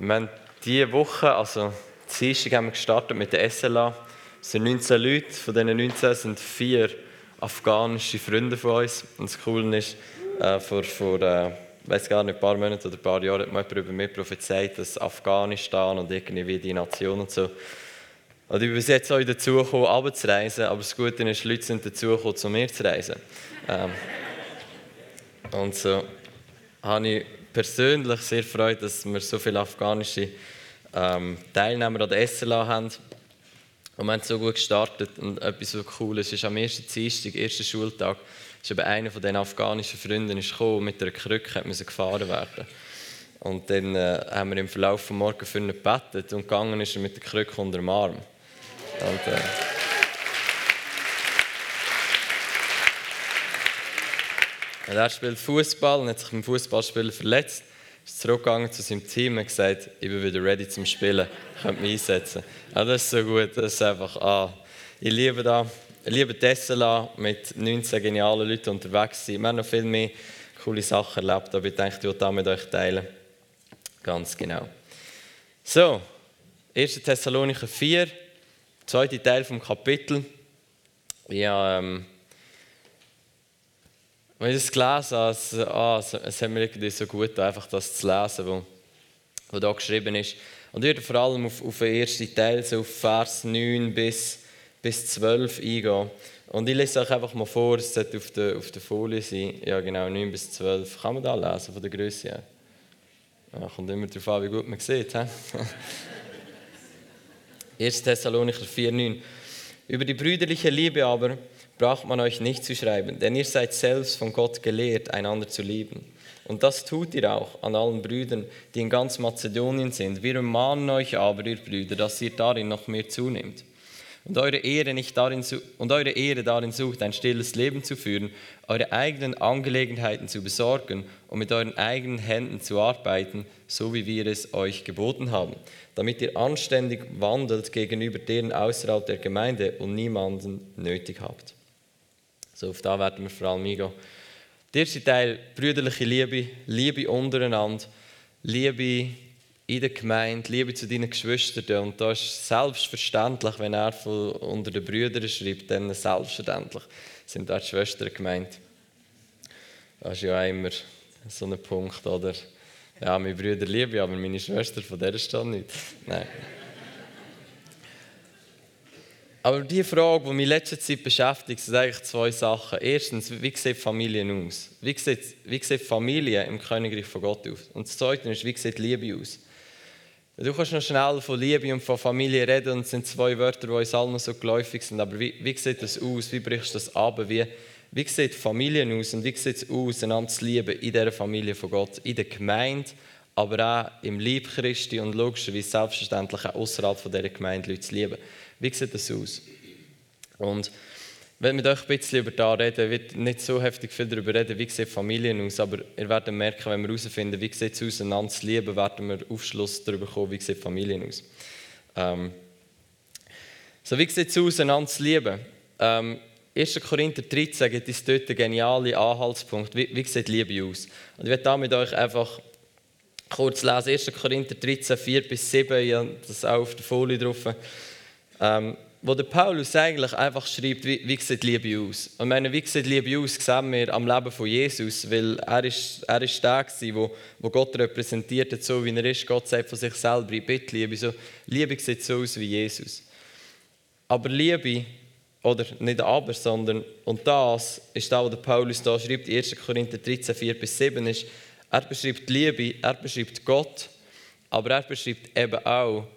Wir haben diese Woche, also Dienstag, haben wir gestartet mit der SLA. Es sind 19 Leute, von diesen 19 sind vier afghanische Freunde von uns. Und das Coole ist, äh, vor, vor äh, weiß gar nicht, ein paar Monaten oder ein paar Jahren hat jemand über mich prophezeit, dass Afghanistan und irgendwie die Nation und so. Und ich bin bis jetzt auch dazu gekommen, runterzureisen, aber das Gute ist, Leute sind dazu gekommen, zu mir zu reisen. Ähm, und so habe ich persönlich sehr Freude, dass wir so viele afghanische ähm, Teilnehmer an der SLA haben. Und wir haben so gut gestartet. Und etwas so cool ist, ist am ersten Dienstag, ersten Schultag, ist eben einer von den afghanischen Freunden gekommen, mit einer Krücke musste gefahren werden. Und dann äh, haben wir im Verlauf des Morgens für ihn gebetet und gegangen ist er mit der Krücke unter dem Arm. Und, äh, Und er spielt Fußball und hat sich beim Fußballspielen verletzt. Ist zurückgegangen zu seinem Team und gesagt, ich bin wieder ready zum Spielen, ich könnte mich einsetzen. Ja, das ist so gut, das ist einfach, ah, ich liebe da, ich liebe Tessela mit 19 genialen Leuten unterwegs sein. Wir haben noch viel mehr coole Sachen erlebt, aber ich denke, ich will das mit euch teilen. Ganz genau. So, 1. Thessalonicher 4, zweiter Teil vom Kapitel. Ja, ähm, wenn ich das gelesen habe, ah, es hat mir irgendwie so gut einfach das zu lesen, was, da geschrieben ist. Und ich werde vor allem auf, auf den ersten Teil, so auf Vers 9 bis, bis 12 eingehen. Und ich lese euch einfach mal vor, es sollte auf der, auf der Folie sein. Ja, genau, 9 bis 12. Kann man da lesen, von der Größe her? Ja, kommt immer darauf an, wie gut man sieht. 1. Thessalonicher 4, 9. Über die brüderliche Liebe aber braucht man euch nicht zu schreiben, denn ihr seid selbst von Gott gelehrt, einander zu lieben. Und das tut ihr auch an allen Brüdern, die in ganz Mazedonien sind. Wir ermahnen euch aber, ihr Brüder, dass ihr darin noch mehr zunehmt. Und eure, Ehre nicht darin, und eure Ehre darin sucht, ein stilles Leben zu führen, eure eigenen Angelegenheiten zu besorgen und mit euren eigenen Händen zu arbeiten, so wie wir es euch geboten haben, damit ihr anständig wandelt gegenüber denen außerhalb der Gemeinde und niemanden nötig habt. So, auf da werden wir vor allem eingehen. Der erste Teil, brüderliche Liebe, Liebe untereinander, Liebe in der Gemeinde, Liebe zu deinen Geschwistern. Und das ist selbstverständlich, wenn er von unter den Brüdern schreibt, dann selbstverständlich sind auch die Schwestern gemeint. Das ist ja auch immer so ein Punkt, oder? Ja, meine Brüder liebe ich, aber meine Schwester von der steht nicht. Nein. Aber die Frage, die mich in letzter Zeit beschäftigt, sind eigentlich zwei Sachen. Erstens, wie sieht Familie aus? Wie sieht, wie sieht Familie im Königreich von Gott aus? Und das Zweite ist, wie sieht Liebe aus? Du kannst noch schnell von Liebe und von Familie reden und es sind zwei Wörter, die uns allen so geläufig sind. Aber wie, wie sieht das aus? Wie brichst du das ab? Wie, wie sieht Familie aus und wie sieht es aus, einander zu lieben in dieser Familie von Gott, in der Gemeinde, aber auch im Lieb Christi und logischerweise selbstverständlich auch außerhalb dieser Gemeinde Leute zu lieben. Wie sieht das aus? Und wenn wir euch ein bisschen über das reden, wird nicht so heftig viel darüber reden, wie sieht Familien aus, aber ihr werdet merken, wenn wir herausfinden, wie sieht es aus, einander zu lieben, werden wir Aufschluss darüber bekommen, wie sieht Familien aus. Ähm, so, wie sieht es aus, einander zu lieben? Ähm, 1. Korinther 13 gibt es dort einen genialen Anhaltspunkt. Wie, wie sieht Liebe aus? Und ich werde da mit euch einfach kurz lesen. 1. Korinther 13, 4 bis 7, ich habe das auch auf der Folie drauf ähm, wo der Paulus eigentlich einfach schreibt, wie, wie sieht Liebe aus. Und meine, wie sieht Liebe aus, sehen wir am Leben von Jesus, weil er ist, er ist der gewesen, wo, wo Gott repräsentiert hat, so wie er ist. Gott sagt von sich selber, ich bitte Liebe. So, Liebe sieht so aus wie Jesus. Aber Liebe, oder nicht aber, sondern, und das ist das, was der Paulus da schreibt, 1. Korinther 13, 4 bis 7, ist, er beschreibt Liebe, er beschreibt Gott, aber er beschreibt eben auch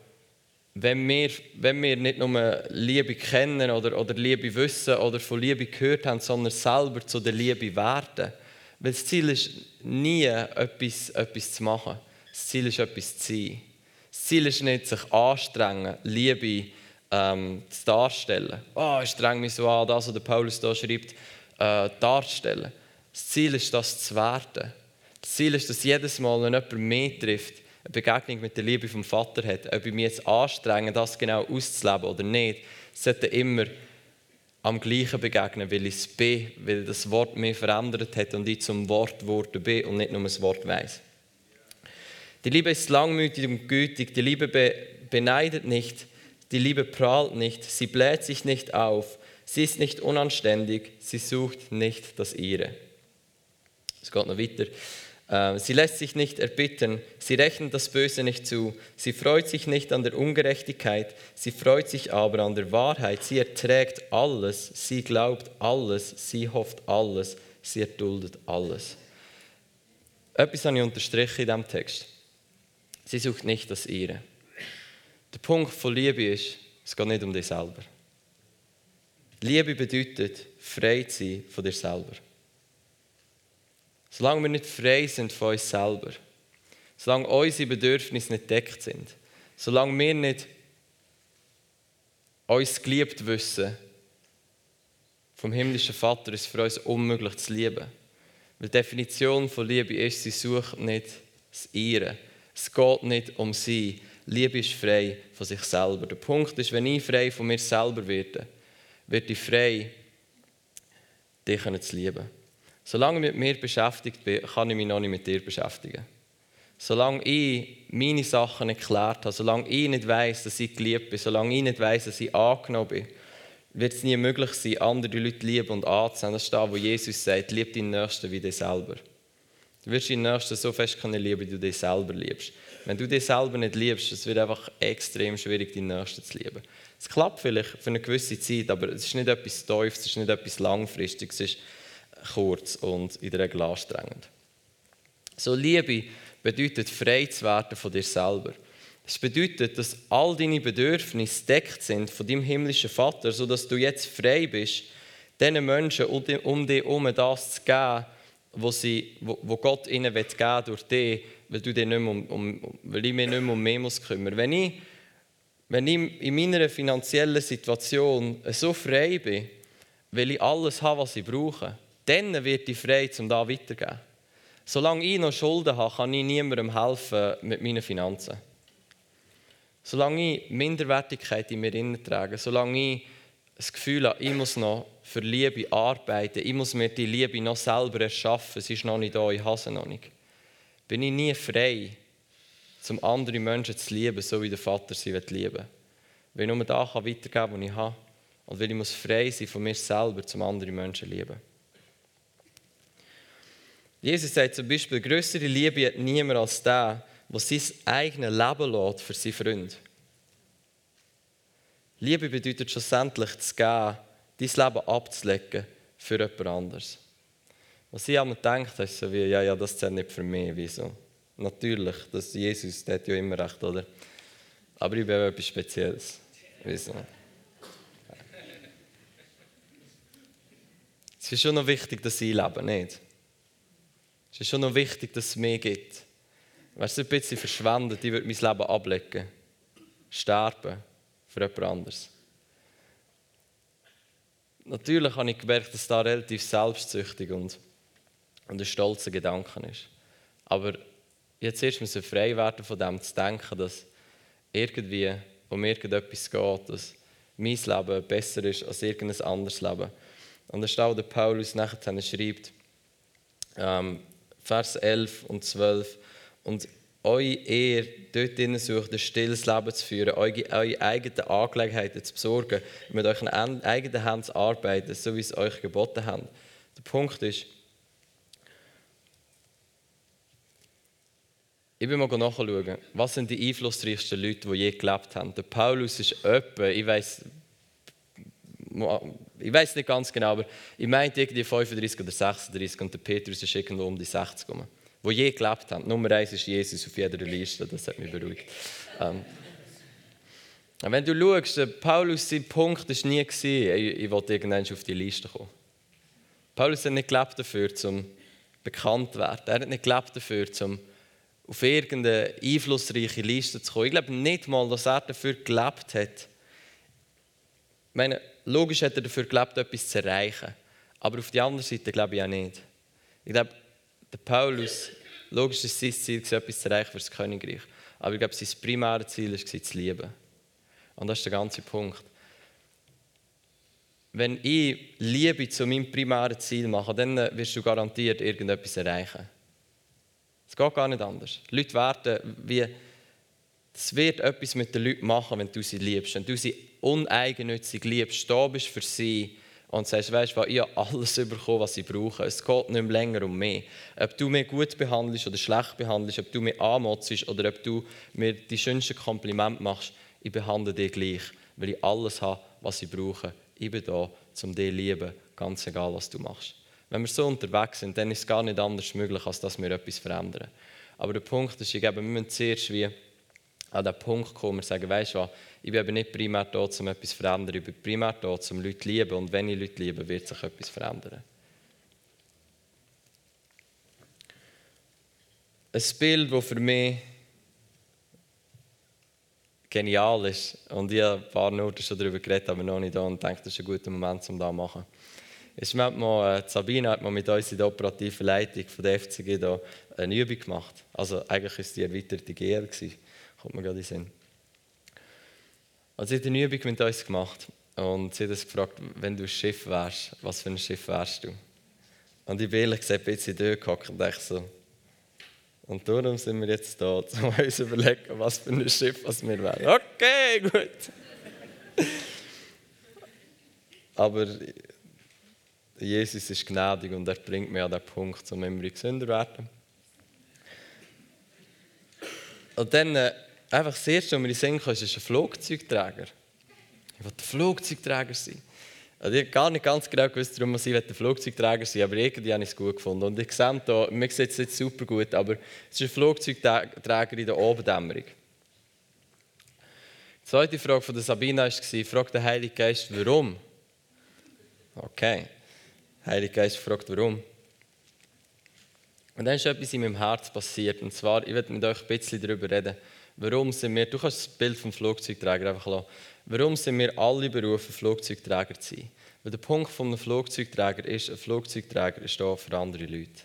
wenn wir, wenn wir nicht nur Liebe kennen oder, oder Liebe wissen oder von Liebe gehört haben, sondern selber zu der Liebe werden. Weil das Ziel ist nie, etwas, etwas zu machen. Das Ziel ist, etwas zu sein. Das Ziel ist nicht, sich anstrengen, Liebe ähm, zu darstellen. Oh, ich streng mich so an, das, was Paulus da schreibt, äh, darstellen. Das Ziel ist, das zu werden. Das Ziel ist, dass jedes Mal, wenn jemand mehr trifft, eine Begegnung mit der Liebe vom Vater hat, ob ich mich jetzt anstrenge, das genau auszuleben oder nicht, sollte immer am gleichen begegnen, weil ich es bin, weil das Wort mich verändert hat und ich zum Wort geworden bin und nicht nur das Wort weiß. Die Liebe ist langmütig und gütig, die Liebe be beneidet nicht, die Liebe prahlt nicht, sie bläht sich nicht auf, sie ist nicht unanständig, sie sucht nicht das ihre. Es geht noch weiter. Ähm, sie lässt sich nicht erbitten, sie rechnet das Böse nicht zu, sie freut sich nicht an der Ungerechtigkeit, sie freut sich aber an der Wahrheit, sie erträgt alles, sie glaubt alles, sie hofft alles, sie erduldet alles. Etwas habe ich unterstrichen in diesem Text. Sie sucht nicht das ihre. Der Punkt von Liebe ist, es geht nicht um dich selber. Liebe bedeutet, frei zu sein von dir selber. Solange wir nicht frei sind von uns selber, solange unsere Bedürfnisse nicht deckt sind, solange wir nicht uns geliebt wissen, vom himmlischen Vater ist es für uns unmöglich zu lieben. Weil die Definition von Liebe ist, sie sucht nicht das Ihre. Es geht nicht um sie. Liebe ist frei von sich selber. Der Punkt ist, wenn ich frei von mir selber werde, werde ich frei, dich zu lieben. Solange ich mit mir beschäftigt bin, kann ich mich noch nicht mit dir beschäftigen. Solange ich meine Sachen nicht geklärt habe, solange ich nicht weiß, dass ich geliebt bin, solange ich nicht weiß, dass ich angenommen bin, wird es nie möglich sein, andere Leute lieben und anzunehmen. Das ist da, wo Jesus sagt, lieb deinen Nächsten wie dich selber. Du wirst deinen Nächsten so fest können lieben, wie du dich selber liebst. Wenn du dich selber nicht liebst, es wird einfach extrem schwierig, deinen Nächsten zu lieben. Es klappt vielleicht für eine gewisse Zeit, aber es ist nicht etwas Teufels, es ist nicht etwas Langfristiges, es ist kurz und in der Regel anstrengend. So Liebe bedeutet frei zu werden von dir selber. Es bedeutet, dass all deine Bedürfnisse deckt sind von deinem himmlischen Vater, sodass du jetzt frei bist, diesen Menschen um dich herum das zu geben, wo, sie, wo, Gott ihnen geben will, durch dich, weil, du dich nicht um, um, weil ich mich nicht mehr um mehr muss kümmern Wenn ich, wenn ich in meiner finanziellen Situation so frei bin, weil ich alles habe, was ich brauche, dann wird ich frei, um da weiterzugeben. Solange ich noch Schulden habe, kann ich niemandem helfen mit meinen Finanzen. Solange ich Minderwertigkeit in mir trage, solange ich das Gefühl habe, ich muss noch für Liebe arbeiten, ich muss mir die Liebe noch selber erschaffen, sie ist noch nicht da, ich habe sie noch nicht, bin ich nie frei, um andere Menschen zu lieben, so wie der Vater sie lieben will. Weil ich nur da weitergeben kann, was ich habe. Und weil ich muss frei sein von mir selber, um andere Menschen zu lieben. Jesus sagt zum Beispiel, größere Liebe hat niemand als der, der sein eigenes Leben lässt für seinen Freund. Liebe bedeutet schlussendlich zu geben, dein Leben abzulegen für jemand anderes. Was ich einmal denkt, ist so wie, ja, ja, das zählt nicht für mich, wieso? Natürlich, das Jesus, der hat ja immer recht, oder? Aber ich bin etwas Spezielles. Wieso? Es ist schon noch wichtig, dass ich lebe, nicht? Es ist schon noch wichtig, dass es mehr gibt. Weißt du, ein bisschen verschwendet, ich würde mein Leben ablegen. Sterben für jemand anderes. Natürlich habe ich gemerkt, dass das relativ selbstsüchtig und, und ein stolzer Gedanke ist. Aber jetzt erst müssen frei werden von dem zu denken, dass irgendwie um irgendetwas geht, dass mein Leben besser ist als irgendein anderes Leben. Und da steht der Paulus nachher schreibt, ähm, Vers 11 und 12. Und eure Ehe dort drinnen sucht, ein stilles Leben zu führen, eure, eure eigenen Angelegenheiten zu besorgen, mit euren eigenen Händen zu arbeiten, so wie es euch geboten hat. Der Punkt ist, ich will mal nachschauen, was sind die einflussreichsten Leute, die je gelebt haben. Der Paulus ist öppe, ich weiß ich weiß nicht ganz genau, aber ich meinte irgendwie 35 oder 36 und der Petrus ist irgendwo um die 60 rum, wo je gelebt haben. Nummer eins ist Jesus auf jeder Liste, das hat mich beruhigt. Ähm, wenn du schaust, Paulus, sein Punkt war nie, ich, ich wollte irgendwann auf die Liste kommen. Paulus hat nicht gelebt dafür, um bekannt zu werden. Er hat nicht gelebt dafür, um auf irgendeine einflussreiche Liste zu kommen. Ich glaube nicht mal, dass er dafür gelebt hat. Meine, logisch hat er dafür gelebt, etwas zu erreichen. Aber auf der anderen Seite glaube ich auch nicht. Ich glaube, der Paulus, logisch ist sein Ziel, etwas zu erreichen für das Königreich. Aber ich glaube, sein primäres Ziel war, zu lieben. Und das ist der ganze Punkt. Wenn ich Liebe zu meinem primären Ziel mache, dann wirst du garantiert irgendetwas erreichen. Es geht gar nicht anders. Leute werden wie. Es wird etwas mit den Leuten machen, wenn du sie liebst. Wenn du sie uneigennützig liebst, da bist für sie und sagst, weißt du, ich habe alles bekommen, was sie brauchen. Es geht nicht mehr länger um mich. Ob du mich gut behandelst oder schlecht behandelst, ob du mich anmotzest oder ob du mir die schönsten Komplimente machst, ich behandle dich gleich, weil ich alles habe, was sie brauchen. Ich bin da, um dich zu lieben, ganz egal, was du machst. Wenn wir so unterwegs sind, dann ist es gar nicht anders möglich, als dass wir etwas verändern. Aber der Punkt ist, ich wir müssen zuerst wie an den Punkt kommen, wir sagen, weißt du was, ich bin aber nicht primär da, um etwas zu verändern, ich bin primär da, um Leute zu lieben und wenn ich Leute liebe, wird sich etwas verändern. Ein Bild, das für mich genial ist und ich habe ein paar Minuten schon darüber geredet, aber noch nicht da und denke, das ist ein guter Moment, um das zu machen ist mal, äh, Sabine hat mit uns in der operativen Leitung von der FCG da eine Übung gemacht. Also eigentlich war es die erweiterte GR, gewesen. Kommt mir gerade in den Sinn. Also sie hat eine Übung mit uns gemacht und sie hat uns gefragt, wenn du ein Schiff wärst, was für ein Schiff wärst du? Und ich bin ehrlich gesagt ein bisschen dort gehockt und dachte so, und darum sind wir jetzt da, um uns zu überlegen, was für ein Schiff was wir wären. Okay, gut. Aber Jesus ist gnädig und er bringt mich an den Punkt, um immer gesünder zu werden. Und dann, äh, einfach das Erste, was mir in den kam, ist ein Flugzeugträger. Ich wollte ein Flugzeugträger sein. Also ich habe gar nicht ganz genau gewusst, warum ich ein Flugzeugträger sein aber irgendwie habe ich es gut gefunden. Und ich sehe hier, mir sieht es nicht super gut, aber es ist ein Flugzeugträger in der Obendämmerung. Die zweite Frage von Sabina war, fragt der Heilige Geist, warum? Okay. Heilige Geist fragt, warum. Und dann ist etwas in meinem Herz passiert. Und zwar, ich werde mit euch ein bisschen darüber reden. Warum sind wir, du kannst das Bild vom Flugzeugträger einfach lassen. Warum sind wir alle berufen, Flugzeugträger zu sein? Weil der Punkt vom Flugzeugträger ist, ein Flugzeugträger ist da für andere Leute.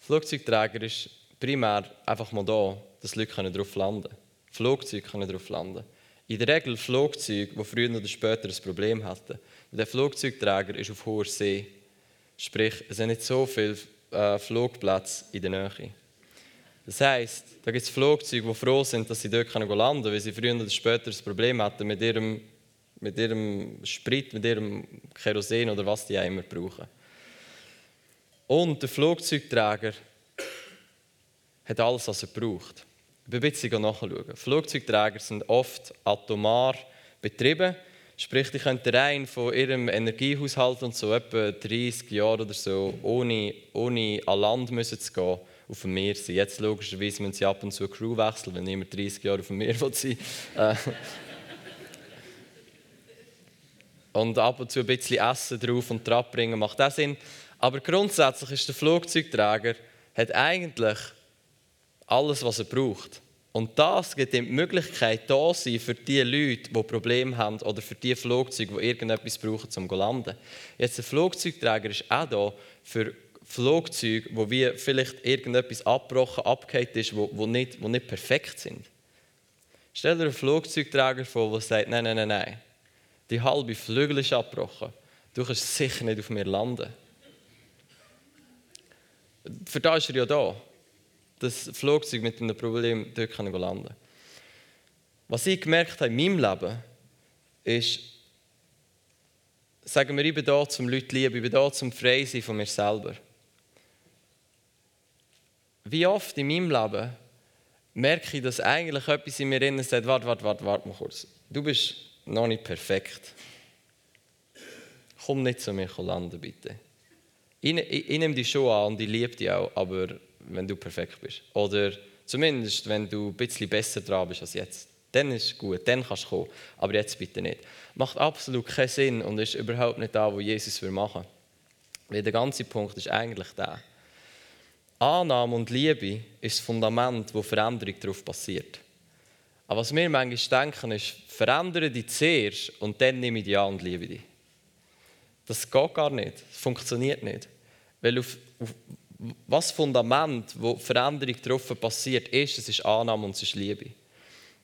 Flugzeugträger ist primär einfach mal da, dass Leute darauf landen können. Flugzeuge können darauf landen. In der Regel Flugzeuge, die früher oder später ein Problem hatten. Der Flugzeugträger ist auf hoher See. Sprich, es sind nicht so viele Flugplätze in der Nähe. Das heisst, da gibt es Flugzeuge, die froh sind, dass sie dort landen können, weil sie früher oder später ein Problem hatten mit ihrem, mit ihrem Sprit, mit ihrem Kerosin oder was die auch immer brauchen. Und der Flugzeugträger hat alles, was er braucht. Ich bin ein bisschen nachschauen. Flugzeugträger sind oft atomar betrieben Sprich, die könnten rein von ihrem Energiehaushalt und so etwa 30 Jahre oder so ohne, ohne an Land müssen zu gehen, auf dem Meer sein. Jetzt logischerweise müssen sie ab und zu Crew wechseln, wenn niemand 30 Jahre auf dem Meer sein äh. Und ab und zu ein bisschen Essen drauf und drauf bringen macht auch Sinn. Aber grundsätzlich ist der Flugzeugträger hat eigentlich alles, was er braucht. Und das gibt ihm die Möglichkeit, da sein für die Leute, die Probleme haben oder für die Flugzeuge, die irgendetwas brauchen, um zu landen. Jetzt ein Flugzeugträger ist auch da für Flugzeuge, wo wir vielleicht irgendetwas abgebrochen, abgehakt ist, wo, wo, nicht, wo nicht perfekt sind. Stell dir einen Flugzeugträger vor, der sagt, nein, nein, nein, nein, die halbe Flügel ist abgebrochen. Du kannst sicher nicht auf mir landen. Für das ist er ja da das Flugzeug mit einem Problem dort landen kann. Was ich gemerkt habe in meinem Leben, ist, sagen wir, ich bin da, zum Leute lieben, ich bin da, zum frei sein von mir selber. Wie oft in meinem Leben merke ich, dass eigentlich etwas in mir innen sagt, warte, warte, warte, warte mal kurz. Du bist noch nicht perfekt. Komm nicht zu mir landen, bitte. Ich, ich, ich nehme dich schon an und ich liebe dich auch, aber wenn du perfekt bist. Oder zumindest, wenn du ein bisschen besser dran bist als jetzt. Dann ist es gut, dann kannst du kommen. Aber jetzt bitte nicht. Macht absolut keinen Sinn und ist überhaupt nicht da, wo Jesus machen will. Weil der ganze Punkt ist eigentlich der. Annahme und Liebe ist das Fundament, wo Veränderung darauf passiert. Aber was wir manchmal denken, ist, verändere dich zuerst und dann nehme ich dich an und liebe dich. Das geht gar nicht. Das funktioniert nicht. Weil auf, auf was Fundament, wo Veränderung darauf passiert, ist, es ist Annahme und es ist Liebe.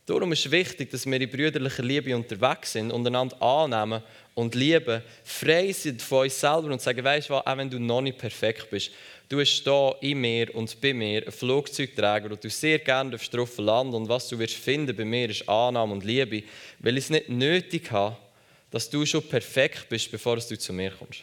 Darum ist es wichtig, dass wir in brüderlicher Liebe unterwegs sind und einander annehmen und lieben, frei sind von uns selber und sagen, weißt du was, auch wenn du noch nicht perfekt bist, du hast da in mir und bei mir einen Flugzeugträger und du sehr gerne drauf landen und was du wirst finden bei mir ist Annahme und Liebe, weil ich es nicht nötig habe, dass du schon perfekt bist, bevor du zu mir kommst.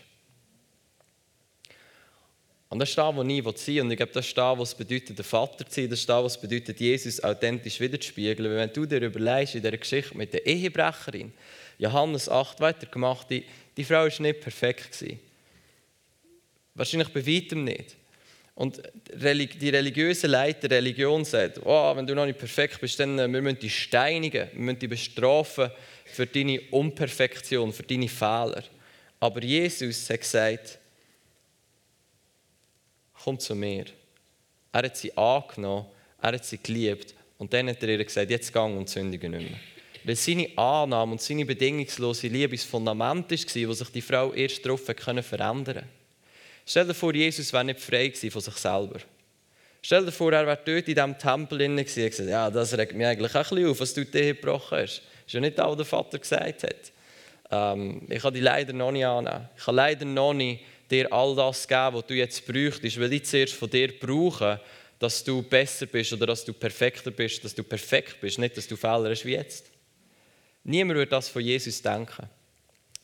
Und das ist da, wo ich sein Und ich glaube, das ist da, was bedeutet, der Vater zu sein. Das ist da, was bedeutet, Jesus authentisch wiederzuspiegeln. Weil wenn du dir überlegst, in dieser Geschichte mit der Ehebrecherin, Johannes 8 weitergemacht, die, die Frau war nicht perfekt. Gewesen. Wahrscheinlich bei weitem nicht. Und die religiöse Leiter der Religion sagt, oh, wenn du noch nicht perfekt bist, dann äh, wir müssen dich steinigen, wir müssen dich bestrafen für deine Unperfektion, für deine Fehler. Aber Jesus hat gesagt, komm zu mir. Er hat sie angenommen, er hat sie geliebt und dann hat er ihr gesagt, jetzt gang und sündige nicht mehr. Weil seine Annahme und seine bedingungslose Liebe das Fundament war, wo sich die Frau erst darauf verändern konnte. Stell dir vor, Jesus wäre nicht frei von sich selber. Stell dir vor, er wäre dort in diesem Tempel drin und gesagt, ja, das regt mich eigentlich auch ein bisschen auf, was du dir gebrochen hast. Das ist ja nicht das, was der Vater gesagt hat. Ähm, ich kann die leider noch nicht annehmen. Ich kann leider noch nicht dir all das geben, was du jetzt bräuchtest, weil ich zuerst von dir brauche, dass du besser bist oder dass du perfekter bist, dass du perfekt bist, nicht, dass du Fehler hast wie jetzt. Niemand würde das von Jesus denken.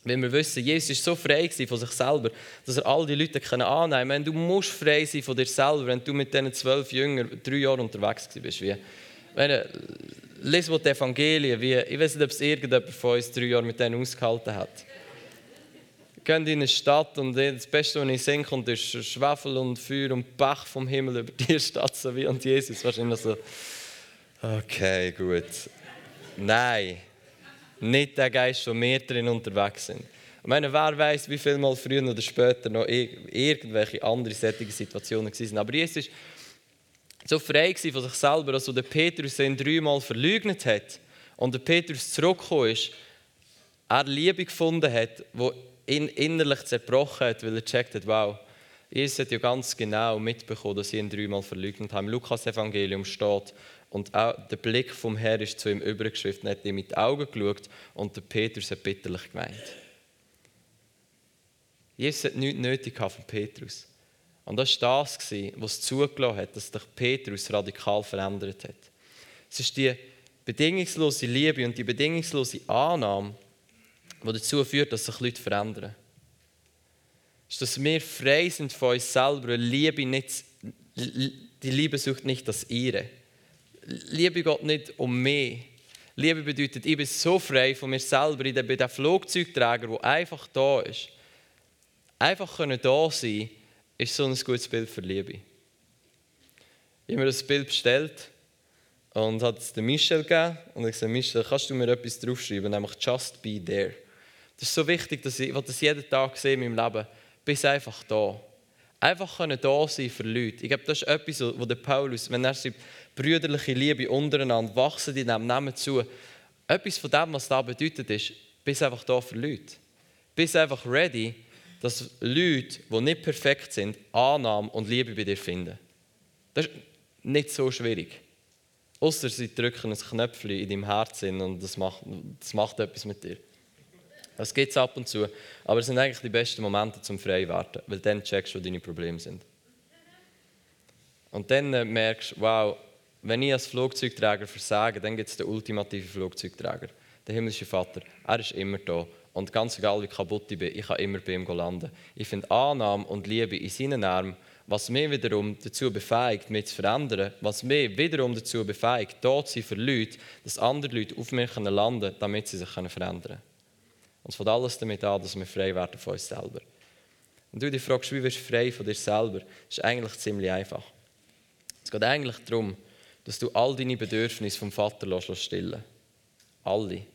Wenn wir wissen, Jesus war so frei von sich selber, dass er all die Leute annehmen kann. Du musst frei sein von dir selber, wenn du mit diesen zwölf Jüngern drei Jahre unterwegs bist. Wie, wenn, lies die Evangelien, wie, ich weiß nicht, ob es irgendjemand von uns drei Jahre mit denen ausgehalten hat. Gehen in eine Stadt und das Beste, was ich sehen konnte, ist Schwefel und Feuer und Bach vom Himmel über die Stadt, so wie und Jesus. Wahrscheinlich so, okay, gut. Nein nicht der Geist, wo wir drin unterwegs sind. Ich meine, wer weiß, wie viel Mal früher oder später noch irgendwelche andere sättige Situationen waren. Aber Jesus war so frei von sich selber, dass der Petrus ihn dreimal verleugnet hat und der Petrus zurückgekommen ist, er Liebe gefunden hat, die ihn innerlich zerbrochen hat, weil er gecheckt hat, wow, Jesus hat ja ganz genau mitbekommen, dass sie ihn dreimal verleugnet haben. Im Lukas-Evangelium steht, und auch der Blick vom Herrn ist zu ihm übergeschriftet, er hat ihm mit den Augen geschaut und der Petrus hat bitterlich gemeint. Jesus hat nichts nötig von Petrus. Und das war das, was zugelassen hat, dass sich Petrus radikal verändert hat. Es ist die bedingungslose Liebe und die bedingungslose Annahme, die dazu führt, dass sich Leute verändern. Es ist, dass wir frei sind von uns selber Liebe nicht, die Liebe sucht nicht das Ihre liebe Gott nicht um mich. Liebe bedeutet, ich bin so frei von mir selber. Ich bin der Flugzeugträger, der einfach da ist. Einfach können da sein, ist so ein gutes Bild für Liebe. Ich habe mir das Bild bestellt und hat es dem Michel gegeben. Und ich gesagt, Michel, kannst du mir etwas draufschreiben, nämlich Just be there. Das ist so wichtig, dass ich, ich das jeden Tag sehe in meinem Leben. Bist einfach da. Einfach können da sein für Leute. Ich glaube, das ist etwas, wo der Paulus, wenn er schreibt, brüderliche Liebe untereinander, wachsen die dem Namen zu. Etwas von dem, was da bedeutet, ist, bist einfach da für Leute. Bist einfach ready, dass Leute, die nicht perfekt sind, Annahme und Liebe bei dir finden. Das ist nicht so schwierig. Außer sie drücken ein Knöpfchen in deinem Herzen und das macht, das macht etwas mit dir. Das gibt es ab und zu. Aber es sind eigentlich die besten Momente zum Freiwerden, weil dann checkst du, wo deine Probleme sind. Und dann äh, merkst du, wow, wenn ich als Flugzeugträger versage, dann gibt es den ultimativen Flugzeugträger, den himmlischen Vater. Er ist immer da. Und ganz egal, wie kaputt ich bin, ich kann immer bei ihm landen. Ich finde Annahme und Liebe in seinen Armen, was mich wiederum dazu befähigt, mich zu verändern, was mich wiederum dazu befähigt, da zu sein für Leute, dass andere Leute auf mich landen können, damit sie sich verändern können. Und es fängt alles damit an, dass wir frei werden von uns selber. Und du dich fragst, wie wirst du frei von dir selber? Das ist eigentlich ziemlich einfach. Es geht eigentlich darum, dass du all deine Bedürfnisse vom Vater stillen Alle.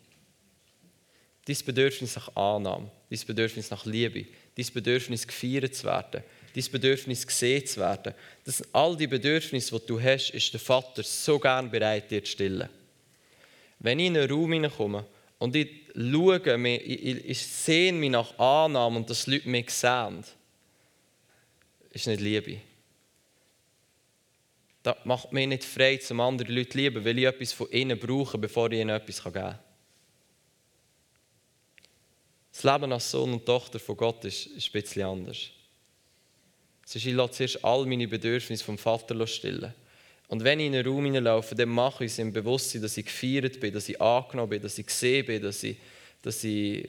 Dein Bedürfnis nach Annahme, dein Bedürfnis nach Liebe, dein Bedürfnis gefeiert zu werden, dein Bedürfnis gesehen zu werden. Das sind all die Bedürfnisse, die du hast, ist der Vater so gern bereit, dir zu stillen. Wenn ich in einen Raum hineinkomme und ich schaue, ich, ich sehe mich nach Annahme und dass Leute mich sehen, ist nicht Liebe. das macht mich nicht frei, um andere Leute zu lieben, weil ich etwas von ihnen brauche, bevor ich ihnen etwas geben kann. Das Leben als Sohn und Tochter von Gott ist, ist ein bisschen anders. Ich lasse zuerst all meine Bedürfnisse vom Vater stillen. Und wenn ich in einen Raum hineinlaufe, dann mache ich es im Bewusstsein, dass ich gefeiert bin, dass ich angenommen bin, dass ich gesehen bin, dass ich, dass ich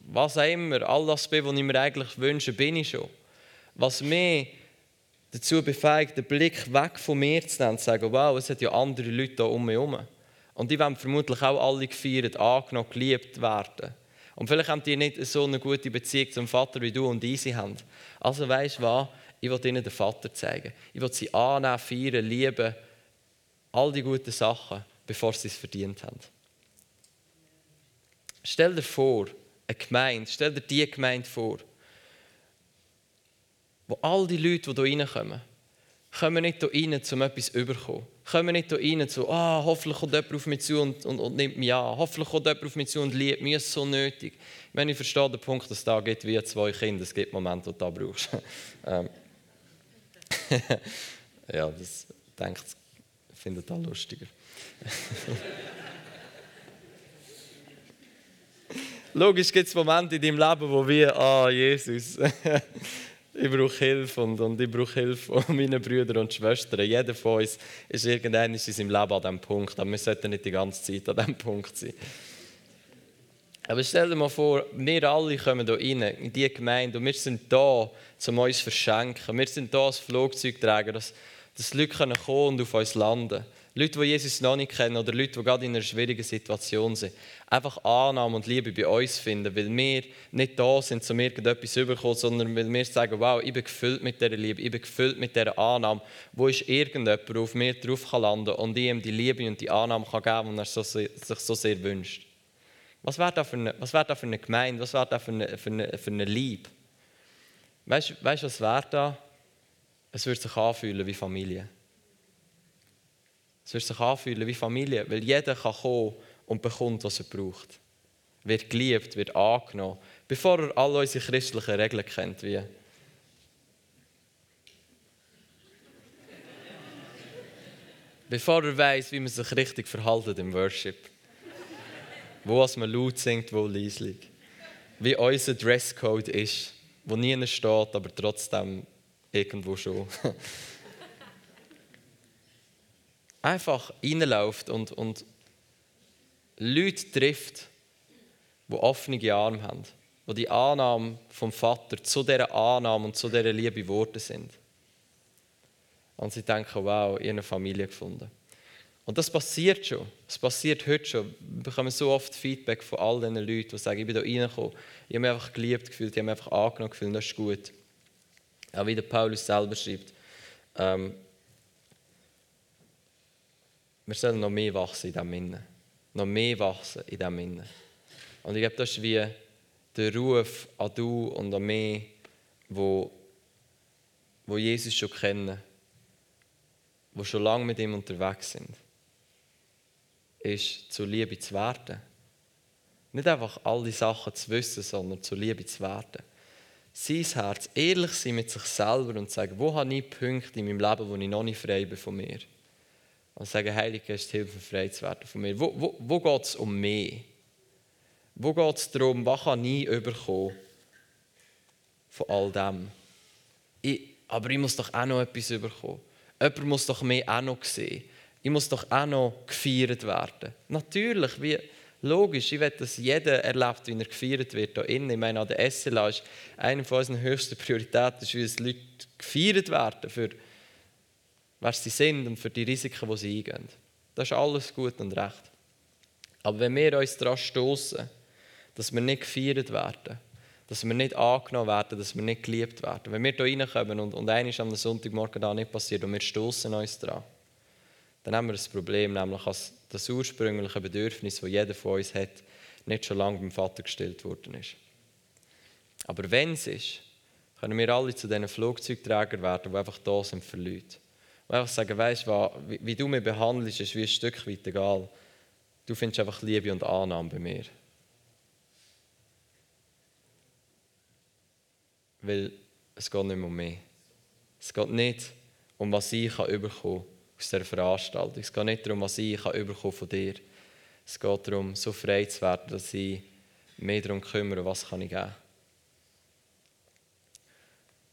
was auch immer, all das bin, was ich mir eigentlich wünsche, bin ich schon. Was mich dazu befähigt, den Blick weg von mir zu nehmen und zu sagen, wow, es hat ja andere Leute da um mich herum. Und die werden vermutlich auch alle gefeiert, angenommen, geliebt werden. Und vielleicht haben die nicht so eine gute Beziehung zum Vater wie du und Easy haben. Also weißt du was? Ich will ihnen den Vater zeigen. Ich will sie annehmen, feiern, lieben. All die guten Sachen, bevor sie es verdient haben. Stell dir vor, eine Gemeinde, stell dir die Gemeinde vor, wo all die Leute, die hier reinkommen, kommen nicht hier rein, um etwas zu bekommen. Kommen nicht hier rein, so, ah, hoffentlich kommt jemand auf mich zu und, und, und nimmt mich an. Hoffentlich kommt jemand auf mich zu und liebt mich so nötig. Ich ich verstehe den Punkt, dass es da geht wie zwei Kinder. Es gibt Momente, wo du da brauchst. ähm. ja, das denkt, findet da lustiger. Logisch gibt es Momente in deinem Leben, wo wir, ah, Jesus, ich brauche Hilfe und, und ich brauche Hilfe von meinen Brüdern und Schwestern. Jeder von uns ist irgendwann in seinem Leben an diesem Punkt, aber wir sollten nicht die ganze Zeit an diesem Punkt sein. Aber stell dir mal vor, wir alle kommen hier rein, in diese Gemeinde, und wir sind da, um uns zu verschenken. Wir sind da als Flugzeugträger, dass, dass Leute kommen und auf uns landen. Leute, die Jesus noch nicht kennen oder Leute, die gerade in einer schwierigen Situation sind, einfach Annahme und Liebe bei uns finden, weil wir nicht da sind, um irgendetwas überkommen, sondern weil wir sagen, wow, ich bin gefüllt mit dieser Liebe, ich bin gefüllt mit dieser Annahme, wo ist irgendjemand, der auf mir drauf kann landen und ihm die Liebe und die Annahme kann geben kann, die er sich so sehr wünscht. Was wäre da für eine, was wäre da für eine Gemeinde, was wäre da für eine, für eine, für eine Liebe? Weißt du, was wäre da? Es würde sich anfühlen wie Familie. Es wird sich anfühlen wie Familie, weil jeder kann kommen und bekommt, was er braucht. Wird geliebt, wird angenommen, bevor er alle unsere christlichen Regeln kennt, wie bevor er weiß, wie man sich richtig verhaltet im Worship. Wo man laut singt, wo leislich. Wie unser Dresscode ist, wo nie steht, aber trotzdem irgendwo schon. einfach reinläuft und, und Leute trifft, die offene Arme haben, die die Annahme vom Vater zu dieser Annahme und zu dieser Liebe Worte sind. Und sie denken, wow, eine Familie gefunden. Und das passiert schon. Es passiert heute schon. Wir bekommen so oft Feedback von all diesen Leuten, die sagen, ich bin hier reingekommen, ich habe mich einfach geliebt gefühlt, ich habe mich einfach angenommen gefühlt, das ist gut. Auch wie der Paulus selber schreibt, ähm, wir sollen noch mehr wachsen in diesem Innen. Noch mehr wachsen in diesem Innen. Und ich glaube, das ist wie der Ruf an du und an mich, wo, wo Jesus schon kennen, wo schon lange mit ihm unterwegs sind, ist zur Liebe zu werden. Nicht einfach all die Sachen zu wissen, sondern zur Liebe zu werden. Sein Herz, ehrlich sein mit sich selber und sagen, wo habe ich Punkte in meinem Leben, wo ich noch nicht frei bin von mir und sagen, Heilige Geist, hilf mir frei zu werden von mir. Wo, wo, wo geht es um mich? Wo geht es darum, was kann ich überkommen von all dem? Ich, aber ich muss doch auch noch etwas überkommen. Jemand muss doch mehr auch noch sehen. Ich muss doch auch noch gefeiert werden. Natürlich, wie, logisch, ich will, dass jeder erlebt, wie er gefeiert wird. Hier innen. Ich meine, an der SLA ist eine von unseren höchsten Prioritäten, wie es Leute gefeiert werden für wer sie sind und für die Risiken, die sie eingehen. Das ist alles gut und recht. Aber wenn wir uns daran stoßen, dass wir nicht gefeiert werden, dass wir nicht angenommen werden, dass wir nicht geliebt werden, wenn wir hier reinkommen und, und eines am Sonntagmorgen da nicht passiert und wir stoßen uns daran, dann haben wir ein Problem, nämlich dass das ursprüngliche Bedürfnis, das jeder von uns hat, nicht schon lange beim Vater gestillt worden ist. Aber wenn es ist, können wir alle zu diesen Flugzeugträgern werden, die einfach da sind für Leute. Und einfach sagen, weißt du, wie, du mich behandelst, ist wie ein Stück weit egal. Du findest einfach Liebe und Annahme bei mir. Weil es geht nicht mehr um mich. Es geht nicht um was ich kann überkommen aus dieser Veranstaltung. Es geht nicht darum, was ich von dir bekomme. Es geht darum, so frei zu werden, dass ich mehr darum kümmere, was kann ich geben kann.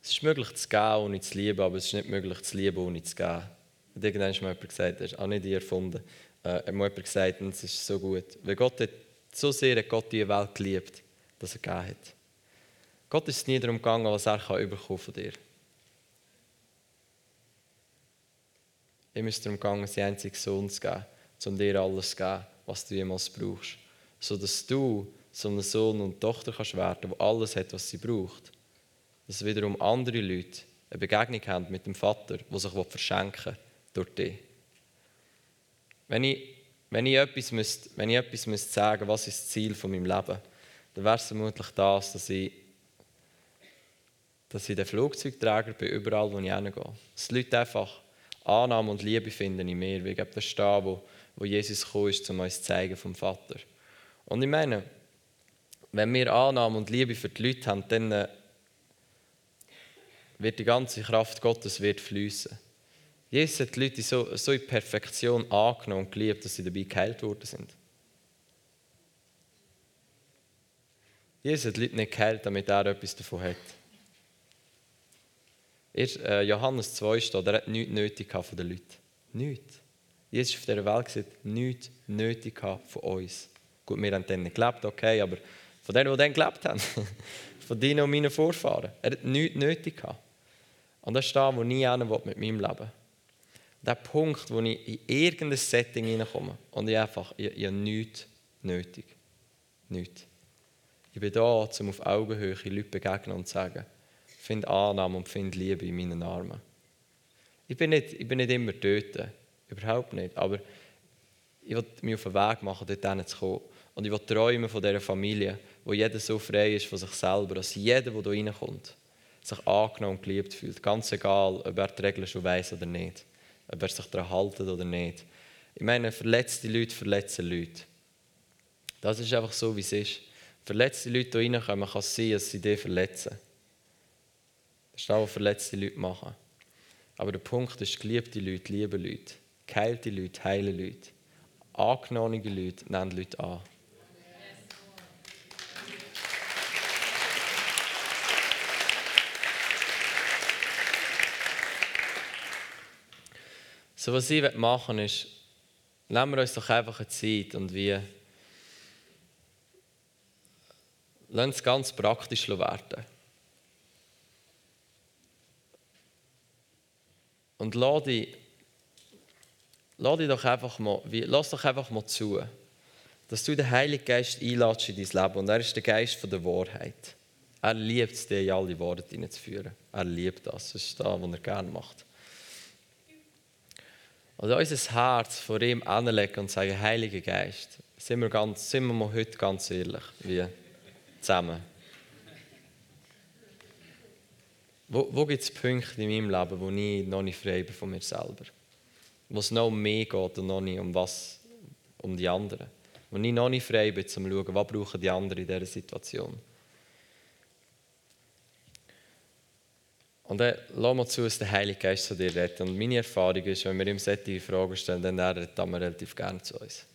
Es ist möglich zu geben, ohne zu lieben, aber es ist nicht möglich zu lieben, ohne zu geben. Und irgendwann hat mal jemand gesagt, das ist auch nicht ich erfunden, äh, hat mal jemand gesagt, es ist so gut. Weil Gott hat, so sehr hat Gott die Welt geliebt, dass er gegeben hat. Gott ist nie darum gegangen, was er kann von dir. Ihm ist darum gegangen, seinen einzigen Sohn zu geben, um dir alles zu geben, was du jemals brauchst. Sodass du so ein Sohn und Tochter kannst werden, der alles hat, was sie braucht dass wiederum andere Leute eine Begegnung haben mit dem Vater, der sich verschenken will durch dich. Wenn ich, wenn ich etwas, müsste, wenn ich etwas müsste sagen was ist das Ziel von meinem Leben, dann wäre es vermutlich das, dass ich, dass ich der Flugzeugträger bin, überall, wo ich hingehe. Dass die Leute einfach Annahme und Liebe finden in mir, wie das stehen, wo, wo Jesus gekommen ist, um uns zu zeigen vom Vater. Und ich meine, wenn wir Annahme und Liebe für die Leute haben, dann äh, wird die ganze Kraft Gottes wird fließen. Jesus hat die Leute so, so in Perfektion angenommen und geliebt, dass sie dabei geheilt worden sind. Jesus hat die Leute nicht geheilt, damit er etwas davon hat. Erst, äh, Johannes 2 steht, er hat nichts nötig von den Leuten. Nichts. Jesus auf dieser Welt gesagt, nichts nötig von uns. Gut, wir haben dann nicht gelebt, okay, aber von denen, die dann gelebt haben, von deinen und meinen Vorfahren, er hat nichts nötig gehabt. Und das ist da, wo nie einer mit meinem Leben Der Punkt, wo ich in irgendein Setting hineinkomme und ich einfach, ich, ich habe nichts nötig. Nichts. Ich bin da, um auf Augenhöhe Leute begegnen und zu sagen, find Annahme und find Liebe in meinen Armen. Ich bin nicht, ich bin nicht immer dort, überhaupt nicht, aber ich will mich auf den Weg machen, dort zu. Und ich will träumen von dieser Familie, wo jeder so frei ist von sich selber, dass jeder, der hier reinkommt, sich angenommen und geliebt fühlt. Ganz egal, ob er die Regeln schon weiß oder nicht. Ob er sich daran hält oder nicht. Ich meine, verletzte Leute verletzen Leute. Das ist einfach so, wie es ist. Verletzte Leute, die reinkommen, kann es sein, dass sie dich verletzen. Das ist das, was verletzte Leute machen. Aber der Punkt ist, geliebte Leute lieben Leute. Geheilte Leute heilen Leute. Angenommene Leute nennen Leute an. So, was ich machen will, ist, nehmen wir uns doch einfach eine Zeit und wie lassen es ganz praktisch werden. Und lass dich, lass dich doch einfach mal, lass doch einfach mal zu, dass du den Heiligen Geist einladest in dein Leben. Und er ist der Geist von der Wahrheit. Er liebt es, dir alle Worte hineinzuführen. Er liebt das. Das ist das, was er gerne macht. Also unser Herz vor ihm anlegen und sagen, Heiliger Geist, sind wir, ganz, sind wir mal heute ganz ehrlich, wie zusammen. Wo, wo gibt es Punkte in meinem Leben, wo ich noch nicht frei bin von mir selber? Wo es noch um mich geht und noch nicht um was, um die anderen. Wo ich noch nicht frei bin, um zu schauen, was brauchen die anderen in dieser Situation. Und dann lass mal zu, dass der Heilige Geist zu dir redet. Und meine Erfahrung ist, wenn wir ihm solche Fragen stellen, dann redet er relativ gerne zu uns.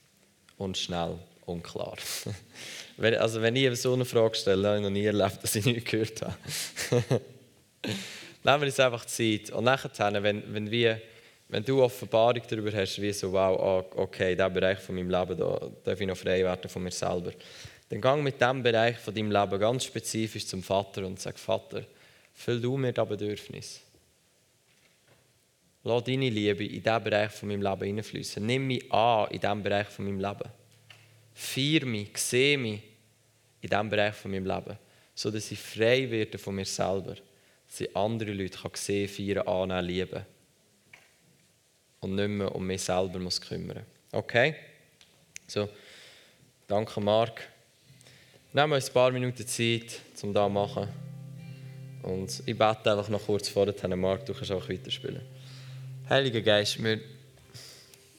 Und schnell und klar. also wenn ich so eine Frage stelle, habe ich noch nie erlebt, dass ich nichts gehört habe. Nehmen wir uns einfach Zeit. Und nachher, wenn, wenn, wir, wenn du Offenbarung darüber hast, wie so, wow, ah, okay, dieser Bereich von meinem Leben, da darf ich noch frei werden von mir selber. Dann gang mit diesem Bereich von deinem Leben ganz spezifisch zum Vater und sag, Vater, Füll du mir das Bedürfnis. Lass deine Liebe in diesen Bereich von meinem Leben hineinfließen. Nimm mich an in diesem Bereich von meinem Leben. Feier mich, sehe mich in diesem Bereich von meinem Leben, sodass ich frei werde von mir selber. Dass ich andere Leute kann sehen, feiern, annehmen, lieben. Und nicht mehr um mich selber muss kümmern. Okay? So, danke Marc. Nehmen wir uns ein paar Minuten Zeit, um das zu machen. Und ich bete einfach noch kurz vor vorher, Marc, du kannst auch weiterspielen. Heiliger Geist, wir,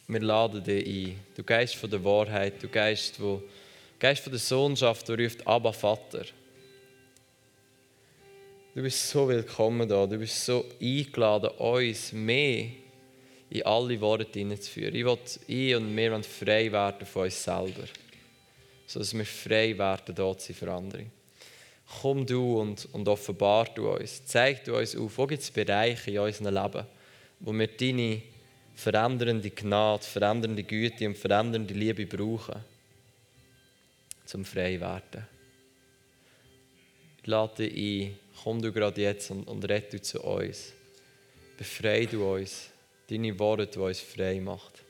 wir laden dich ein. Du Geist von der Wahrheit, du Geist, wo, Geist von der Sohnschaft, du ruft Abba Vater. Du bist so willkommen da, du bist so eingeladen, uns mehr in alle Worte hineinzuführen. Ich will, ich und wir wollen frei werden von uns selber. Sodass wir frei werden, dort zu sein für andere. Komm du und, und offenbar du uns. Zeig du uns auf, wo gibt es Bereiche in unserem Leben, wo wir deine verändernde Gnade, verändernde Güte und verändernde Liebe brauchen, zum frei werden. Ich lade dich ein, komm du gerade jetzt und, und rette zu uns. Befreie du uns, deine Worte, die uns frei macht.